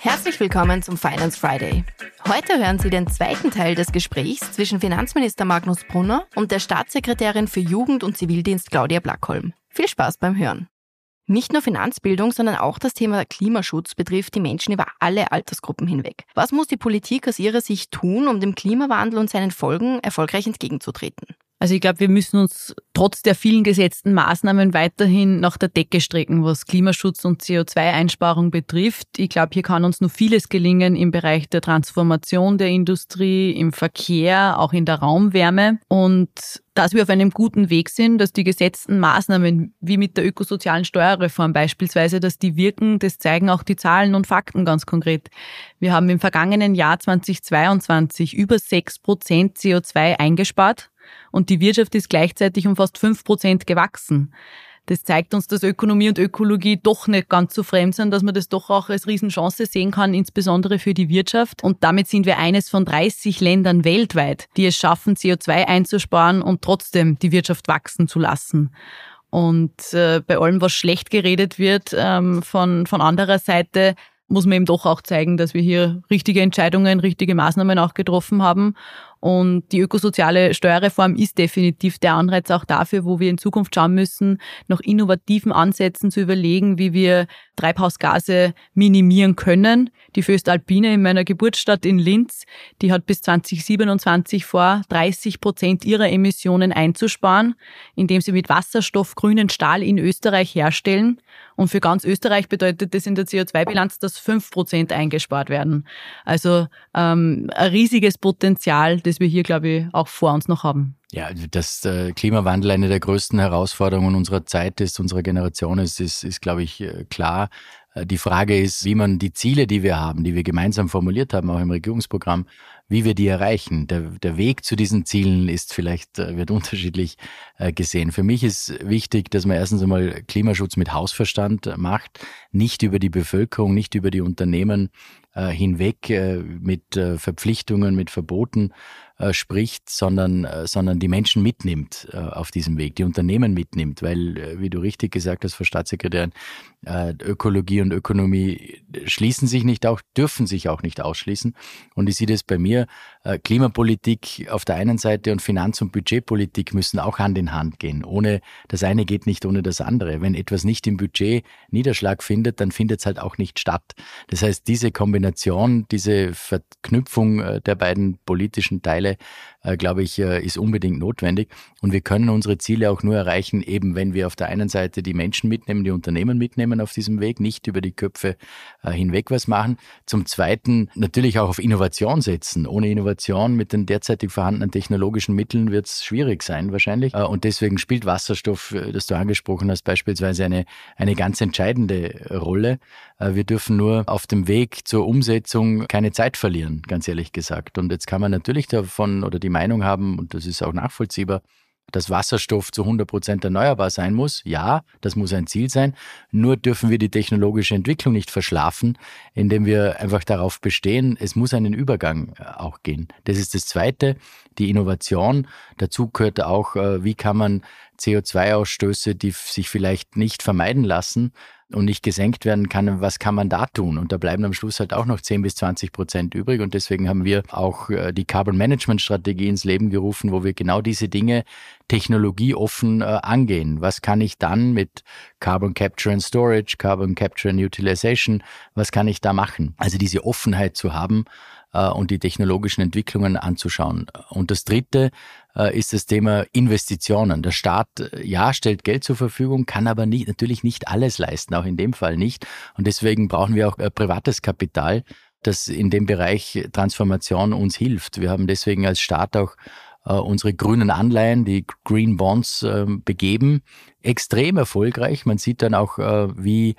Herzlich willkommen zum Finance Friday. Heute hören Sie den zweiten Teil des Gesprächs zwischen Finanzminister Magnus Brunner und der Staatssekretärin für Jugend und Zivildienst Claudia Blackholm. Viel Spaß beim Hören. Nicht nur Finanzbildung, sondern auch das Thema Klimaschutz betrifft die Menschen über alle Altersgruppen hinweg. Was muss die Politik aus ihrer Sicht tun, um dem Klimawandel und seinen Folgen erfolgreich entgegenzutreten? Also ich glaube, wir müssen uns trotz der vielen gesetzten Maßnahmen weiterhin nach der Decke strecken, was Klimaschutz und CO2-Einsparung betrifft. Ich glaube, hier kann uns nur vieles gelingen im Bereich der Transformation der Industrie, im Verkehr, auch in der Raumwärme. Und dass wir auf einem guten Weg sind, dass die gesetzten Maßnahmen, wie mit der ökosozialen Steuerreform beispielsweise, dass die wirken, das zeigen auch die Zahlen und Fakten ganz konkret. Wir haben im vergangenen Jahr 2022 über sechs Prozent CO2 eingespart und die Wirtschaft ist gleichzeitig um fast fünf Prozent gewachsen. Das zeigt uns, dass Ökonomie und Ökologie doch nicht ganz so fremd sind, dass man das doch auch als Riesenchance sehen kann, insbesondere für die Wirtschaft. Und damit sind wir eines von 30 Ländern weltweit, die es schaffen, CO2 einzusparen und trotzdem die Wirtschaft wachsen zu lassen. Und äh, bei allem, was schlecht geredet wird, ähm, von, von anderer Seite muss man eben doch auch zeigen, dass wir hier richtige Entscheidungen, richtige Maßnahmen auch getroffen haben und die ökosoziale Steuerreform ist definitiv der Anreiz auch dafür, wo wir in Zukunft schauen müssen, nach innovativen Ansätzen zu überlegen, wie wir Treibhausgase minimieren können. Die Föstalpine in meiner Geburtsstadt in Linz, die hat bis 2027 vor, 30 Prozent ihrer Emissionen einzusparen, indem sie mit Wasserstoff grünen Stahl in Österreich herstellen. Und für ganz Österreich bedeutet das in der CO2-Bilanz, dass 5 Prozent eingespart werden. Also ähm, ein riesiges Potenzial, das wir hier, glaube ich, auch vor uns noch haben. Ja, dass der Klimawandel eine der größten Herausforderungen unserer Zeit ist, unserer Generation ist, ist, ist glaube ich, äh, klar. Äh, die Frage ist, wie man die Ziele, die wir haben, die wir gemeinsam formuliert haben, auch im Regierungsprogramm, wie wir die erreichen. Der, der Weg zu diesen Zielen ist vielleicht, äh, wird unterschiedlich gesehen. Für mich ist wichtig, dass man erstens einmal Klimaschutz mit Hausverstand macht, nicht über die Bevölkerung, nicht über die Unternehmen hinweg mit Verpflichtungen, mit Verboten äh, spricht, sondern, äh, sondern die Menschen mitnimmt äh, auf diesem Weg, die Unternehmen mitnimmt, weil, äh, wie du richtig gesagt hast, Frau Staatssekretärin, äh, Ökologie und Ökonomie schließen sich nicht auch, dürfen sich auch nicht ausschließen. Und ich sehe das bei mir, äh, Klimapolitik auf der einen Seite und Finanz- und Budgetpolitik müssen auch Hand in Hand gehen. Ohne, das eine geht nicht ohne das andere. Wenn etwas nicht im Budget Niederschlag findet, dann findet es halt auch nicht statt. Das heißt, diese Kombination, diese Verknüpfung der beiden politischen Teile Teile, äh, glaube ich, äh, ist unbedingt notwendig. Und wir können unsere Ziele auch nur erreichen, eben wenn wir auf der einen Seite die Menschen mitnehmen, die Unternehmen mitnehmen auf diesem Weg, nicht über die Köpfe äh, hinweg was machen. Zum Zweiten natürlich auch auf Innovation setzen. Ohne Innovation mit den derzeitig vorhandenen technologischen Mitteln wird es schwierig sein wahrscheinlich. Äh, und deswegen spielt Wasserstoff, äh, das du angesprochen hast, beispielsweise eine, eine ganz entscheidende Rolle. Äh, wir dürfen nur auf dem Weg zur Umsetzung keine Zeit verlieren, ganz ehrlich gesagt. Und jetzt kann man natürlich davon oder die Meinung haben, und das ist auch nachvollziehbar, dass Wasserstoff zu 100 Prozent erneuerbar sein muss. Ja, das muss ein Ziel sein. Nur dürfen wir die technologische Entwicklung nicht verschlafen, indem wir einfach darauf bestehen, es muss einen Übergang äh, auch gehen. Das ist das Zweite, die Innovation. Dazu gehört auch, äh, wie kann man CO2-Ausstöße, die sich vielleicht nicht vermeiden lassen, und nicht gesenkt werden kann, was kann man da tun? Und da bleiben am Schluss halt auch noch 10 bis 20 Prozent übrig. Und deswegen haben wir auch äh, die Carbon Management Strategie ins Leben gerufen, wo wir genau diese Dinge technologieoffen äh, angehen. Was kann ich dann mit Carbon Capture and Storage, Carbon Capture and Utilization, was kann ich da machen? Also diese Offenheit zu haben, äh, und die technologischen Entwicklungen anzuschauen. Und das Dritte ist das Thema Investitionen. Der Staat, äh, ja, stellt Geld zur Verfügung, kann aber nicht, natürlich nicht alles leisten, auch in dem Fall nicht. Und deswegen brauchen wir auch privates Kapital, das in dem Bereich Transformation uns hilft. Wir haben deswegen als Staat auch unsere grünen Anleihen, die Green Bonds, ähm, begeben. Extrem erfolgreich. Man sieht dann auch, wie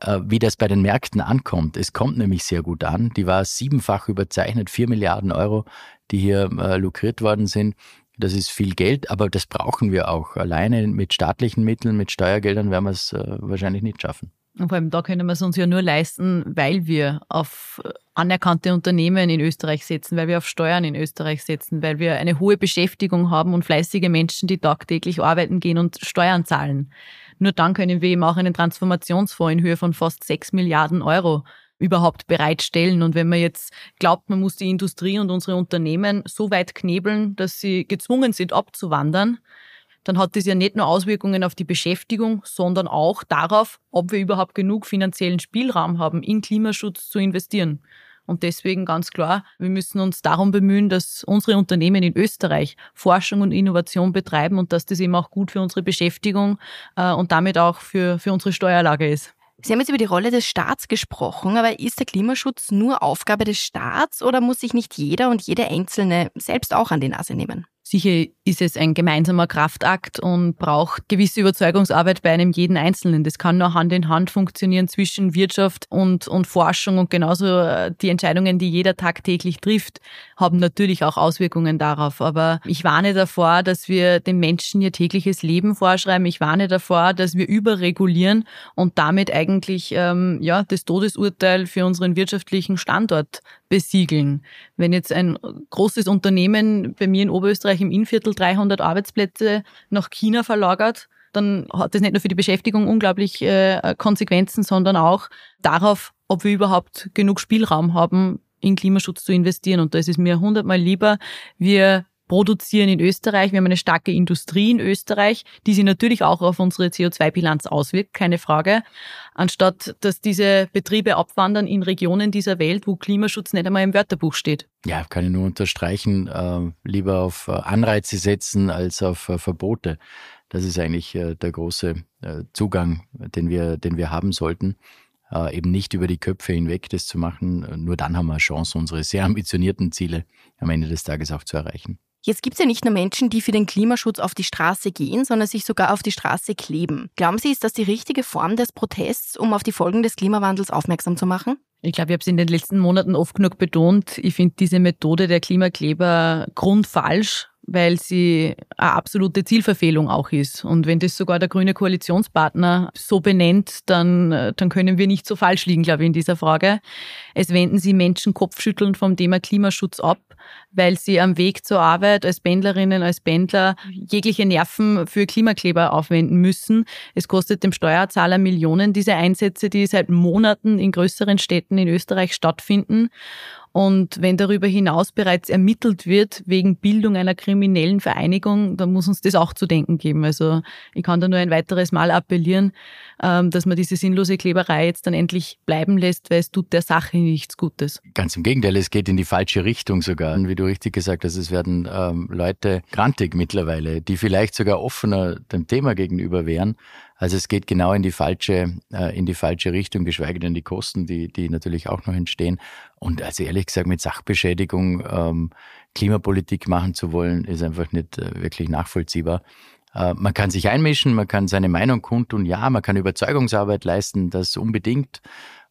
äh, wie das bei den Märkten ankommt. Es kommt nämlich sehr gut an. Die war siebenfach überzeichnet, vier Milliarden Euro, die hier äh, lukriert worden sind. Das ist viel Geld, aber das brauchen wir auch. Alleine mit staatlichen Mitteln, mit Steuergeldern werden wir es äh, wahrscheinlich nicht schaffen. Und vor allem da können wir es uns ja nur leisten, weil wir auf äh, anerkannte Unternehmen in Österreich setzen, weil wir auf Steuern in Österreich setzen, weil wir eine hohe Beschäftigung haben und fleißige Menschen, die tagtäglich arbeiten gehen und Steuern zahlen. Nur dann können wir eben auch einen Transformationsfonds in Höhe von fast sechs Milliarden Euro überhaupt bereitstellen. Und wenn man jetzt glaubt, man muss die Industrie und unsere Unternehmen so weit knebeln, dass sie gezwungen sind, abzuwandern, dann hat das ja nicht nur Auswirkungen auf die Beschäftigung, sondern auch darauf, ob wir überhaupt genug finanziellen Spielraum haben, in Klimaschutz zu investieren. Und deswegen ganz klar, wir müssen uns darum bemühen, dass unsere Unternehmen in Österreich Forschung und Innovation betreiben und dass das eben auch gut für unsere Beschäftigung äh, und damit auch für, für unsere Steuerlage ist. Sie haben jetzt über die Rolle des Staats gesprochen, aber ist der Klimaschutz nur Aufgabe des Staats oder muss sich nicht jeder und jede Einzelne selbst auch an die Nase nehmen? Sicher ist es ein gemeinsamer Kraftakt und braucht gewisse Überzeugungsarbeit bei einem jeden Einzelnen. Das kann nur Hand in Hand funktionieren zwischen Wirtschaft und, und Forschung und genauso äh, die Entscheidungen, die jeder tagtäglich trifft, haben natürlich auch Auswirkungen darauf. Aber ich warne davor, dass wir den Menschen ihr tägliches Leben vorschreiben. Ich warne davor, dass wir überregulieren und damit eigentlich ähm, ja, das Todesurteil für unseren wirtschaftlichen Standort besiegeln. Wenn jetzt ein großes Unternehmen bei mir in Oberösterreich im Innviertel 300 Arbeitsplätze nach China verlagert, dann hat das nicht nur für die Beschäftigung unglaublich äh, Konsequenzen, sondern auch darauf, ob wir überhaupt genug Spielraum haben, in Klimaschutz zu investieren. Und da ist es mir hundertmal lieber, wir produzieren in Österreich. Wir haben eine starke Industrie in Österreich, die sich natürlich auch auf unsere CO2-Bilanz auswirkt, keine Frage. Anstatt dass diese Betriebe abwandern in Regionen dieser Welt, wo Klimaschutz nicht einmal im Wörterbuch steht. Ja, kann ich nur unterstreichen. Äh, lieber auf äh, Anreize setzen als auf äh, Verbote. Das ist eigentlich der große Zugang, den wir, den wir haben sollten. Eben nicht über die Köpfe hinweg das zu machen. Nur dann haben wir eine Chance, unsere sehr ambitionierten Ziele am Ende des Tages auch zu erreichen. Jetzt gibt es ja nicht nur Menschen, die für den Klimaschutz auf die Straße gehen, sondern sich sogar auf die Straße kleben. Glauben Sie, ist das die richtige Form des Protests, um auf die Folgen des Klimawandels aufmerksam zu machen? Ich glaube, ich habe es in den letzten Monaten oft genug betont. Ich finde diese Methode der Klimakleber grundfalsch weil sie eine absolute Zielverfehlung auch ist. Und wenn das sogar der grüne Koalitionspartner so benennt, dann, dann können wir nicht so falsch liegen, glaube ich, in dieser Frage. Es wenden sie Menschen kopfschüttelnd vom Thema Klimaschutz ab, weil sie am Weg zur Arbeit als Pendlerinnen, als Pendler jegliche Nerven für Klimakleber aufwenden müssen. Es kostet dem Steuerzahler Millionen, diese Einsätze, die seit Monaten in größeren Städten in Österreich stattfinden. Und wenn darüber hinaus bereits ermittelt wird wegen Bildung einer kriminellen Vereinigung, dann muss uns das auch zu denken geben. Also ich kann da nur ein weiteres Mal appellieren, ähm, dass man diese sinnlose Kleberei jetzt dann endlich bleiben lässt, weil es tut der Sache nichts Gutes. Ganz im Gegenteil, es geht in die falsche Richtung sogar. Wie du richtig gesagt hast, es werden ähm, Leute grantig mittlerweile, die vielleicht sogar offener dem Thema gegenüber wären. Also es geht genau in die falsche, äh, in die falsche Richtung, geschweige denn die Kosten, die, die natürlich auch noch entstehen. Und also ehrlich gesagt, mit Sachbeschädigung ähm, Klimapolitik machen zu wollen, ist einfach nicht äh, wirklich nachvollziehbar. Äh, man kann sich einmischen, man kann seine Meinung kundtun, ja, man kann Überzeugungsarbeit leisten, das unbedingt,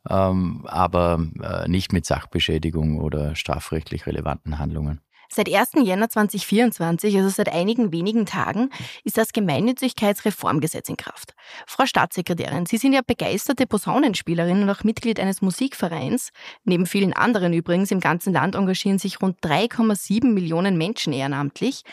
ähm, aber äh, nicht mit Sachbeschädigung oder strafrechtlich relevanten Handlungen. Seit 1. Jänner 2024, also seit einigen wenigen Tagen, ist das Gemeinnützigkeitsreformgesetz in Kraft. Frau Staatssekretärin, Sie sind ja begeisterte Posaunenspielerin und auch Mitglied eines Musikvereins. Neben vielen anderen übrigens im ganzen Land engagieren sich rund 3,7 Millionen Menschen ehrenamtlich.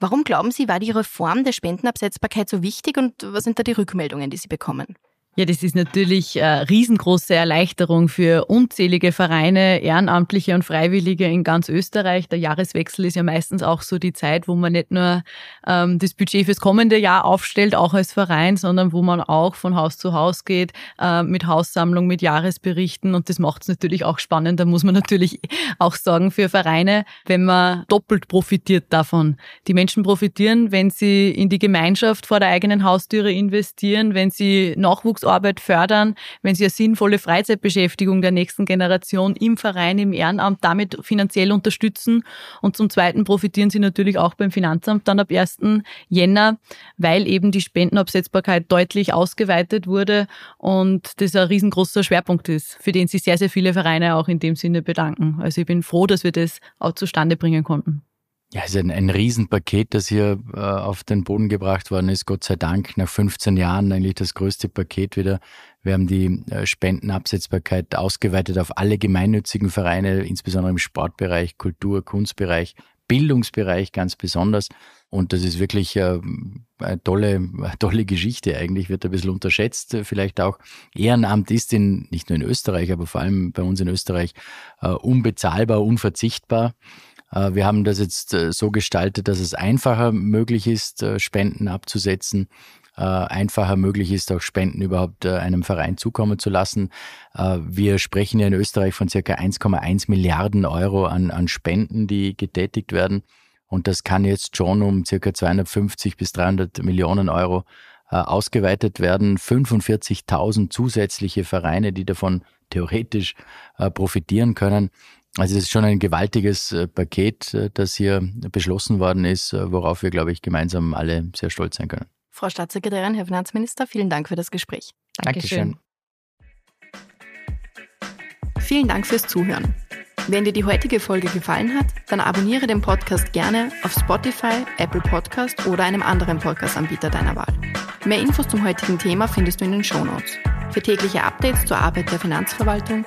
Warum glauben Sie, war die Reform der Spendenabsetzbarkeit so wichtig und was sind da die Rückmeldungen, die Sie bekommen? Ja, das ist natürlich eine riesengroße Erleichterung für unzählige Vereine, Ehrenamtliche und Freiwillige in ganz Österreich. Der Jahreswechsel ist ja meistens auch so die Zeit, wo man nicht nur ähm, das Budget fürs kommende Jahr aufstellt, auch als Verein, sondern wo man auch von Haus zu Haus geht, äh, mit Haussammlung, mit Jahresberichten. Und das macht es natürlich auch spannend. Da muss man natürlich auch sagen, für Vereine, wenn man doppelt profitiert davon. Die Menschen profitieren, wenn sie in die Gemeinschaft vor der eigenen Haustüre investieren, wenn sie Nachwuchs Nachwuchsarbeit fördern, wenn sie eine sinnvolle Freizeitbeschäftigung der nächsten Generation im Verein, im Ehrenamt damit finanziell unterstützen. Und zum Zweiten profitieren sie natürlich auch beim Finanzamt dann ab 1. Jänner, weil eben die Spendenabsetzbarkeit deutlich ausgeweitet wurde und das ein riesengroßer Schwerpunkt ist, für den sich sehr, sehr viele Vereine auch in dem Sinne bedanken. Also ich bin froh, dass wir das auch zustande bringen konnten. Ja, es ist ein, ein Riesenpaket, das hier äh, auf den Boden gebracht worden ist. Gott sei Dank nach 15 Jahren eigentlich das größte Paket wieder. Wir haben die äh, Spendenabsetzbarkeit ausgeweitet auf alle gemeinnützigen Vereine, insbesondere im Sportbereich, Kultur, Kunstbereich, Bildungsbereich ganz besonders. Und das ist wirklich äh, eine tolle, eine tolle Geschichte eigentlich, wird ein bisschen unterschätzt. Vielleicht auch Ehrenamt ist in, nicht nur in Österreich, aber vor allem bei uns in Österreich äh, unbezahlbar, unverzichtbar. Äh, wir haben das jetzt äh, so gestaltet, dass es einfacher möglich ist, äh, Spenden abzusetzen einfacher möglich ist, auch Spenden überhaupt einem Verein zukommen zu lassen. Wir sprechen ja in Österreich von circa 1,1 Milliarden Euro an, an Spenden, die getätigt werden. Und das kann jetzt schon um circa 250 bis 300 Millionen Euro ausgeweitet werden. 45.000 zusätzliche Vereine, die davon theoretisch profitieren können. Also es ist schon ein gewaltiges äh, Paket, äh, das hier beschlossen worden ist, äh, worauf wir, glaube ich, gemeinsam alle sehr stolz sein können. Frau Staatssekretärin, Herr Finanzminister, vielen Dank für das Gespräch. Dankeschön. Vielen Dank fürs Zuhören. Wenn dir die heutige Folge gefallen hat, dann abonniere den Podcast gerne auf Spotify, Apple Podcast oder einem anderen Podcast-Anbieter deiner Wahl. Mehr Infos zum heutigen Thema findest du in den Show Notes. Für tägliche Updates zur Arbeit der Finanzverwaltung